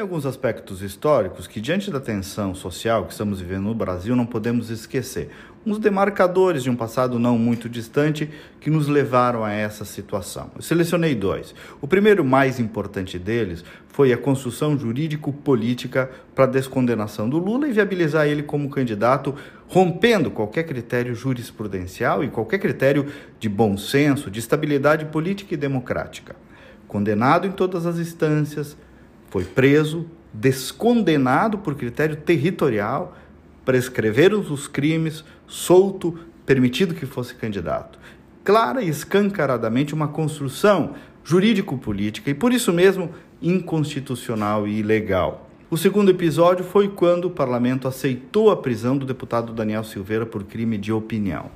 Tem alguns aspectos históricos que, diante da tensão social que estamos vivendo no Brasil, não podemos esquecer. Uns demarcadores de um passado não muito distante que nos levaram a essa situação. Eu selecionei dois. O primeiro, mais importante deles, foi a construção jurídico-política para a descondenação do Lula e viabilizar ele como candidato, rompendo qualquer critério jurisprudencial e qualquer critério de bom senso, de estabilidade política e democrática. Condenado em todas as instâncias, foi preso, descondenado por critério territorial, prescreveram os crimes, solto, permitido que fosse candidato. Clara e escancaradamente uma construção jurídico-política e por isso mesmo inconstitucional e ilegal. O segundo episódio foi quando o parlamento aceitou a prisão do deputado Daniel Silveira por crime de opinião.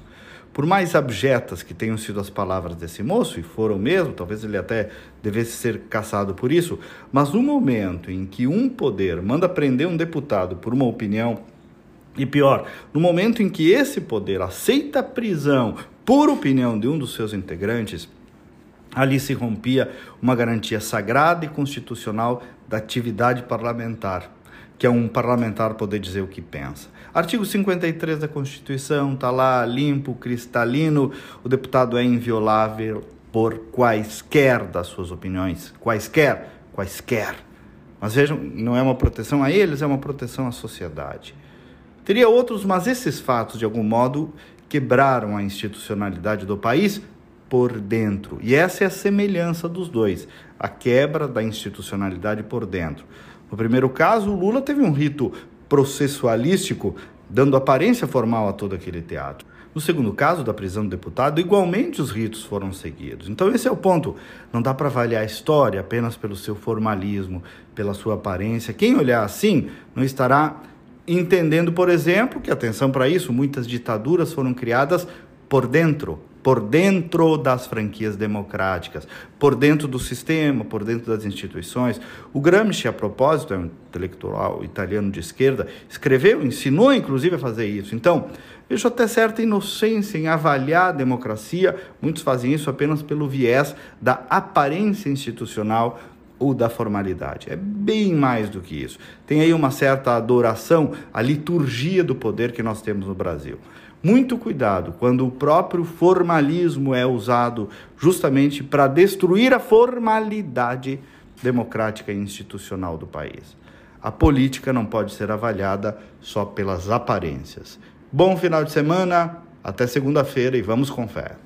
Por mais abjetas que tenham sido as palavras desse moço, e foram mesmo, talvez ele até devesse ser caçado por isso, mas no momento em que um poder manda prender um deputado por uma opinião, e pior, no momento em que esse poder aceita a prisão por opinião de um dos seus integrantes, ali se rompia uma garantia sagrada e constitucional da atividade parlamentar que é um parlamentar poder dizer o que pensa. Artigo 53 da Constituição está lá limpo, cristalino, o deputado é inviolável por quaisquer das suas opiniões, quaisquer, quaisquer. Mas vejam, não é uma proteção a eles, é uma proteção à sociedade. Teria outros, mas esses fatos, de algum modo, quebraram a institucionalidade do país por dentro. E essa é a semelhança dos dois, a quebra da institucionalidade por dentro. No primeiro caso, o Lula teve um rito processualístico, dando aparência formal a todo aquele teatro. No segundo caso, da prisão do deputado, igualmente os ritos foram seguidos. Então, esse é o ponto. Não dá para avaliar a história apenas pelo seu formalismo, pela sua aparência. Quem olhar assim não estará entendendo, por exemplo, que, atenção para isso, muitas ditaduras foram criadas por dentro, por dentro das franquias democráticas, por dentro do sistema, por dentro das instituições. O Gramsci, a propósito, é um intelectual italiano de esquerda, escreveu, ensinou inclusive a fazer isso. Então, vejo até certa inocência em avaliar a democracia, muitos fazem isso apenas pelo viés da aparência institucional ou da formalidade. É bem mais do que isso. Tem aí uma certa adoração à liturgia do poder que nós temos no Brasil. Muito cuidado quando o próprio formalismo é usado justamente para destruir a formalidade democrática e institucional do país. A política não pode ser avaliada só pelas aparências. Bom final de semana, até segunda-feira e vamos com fé.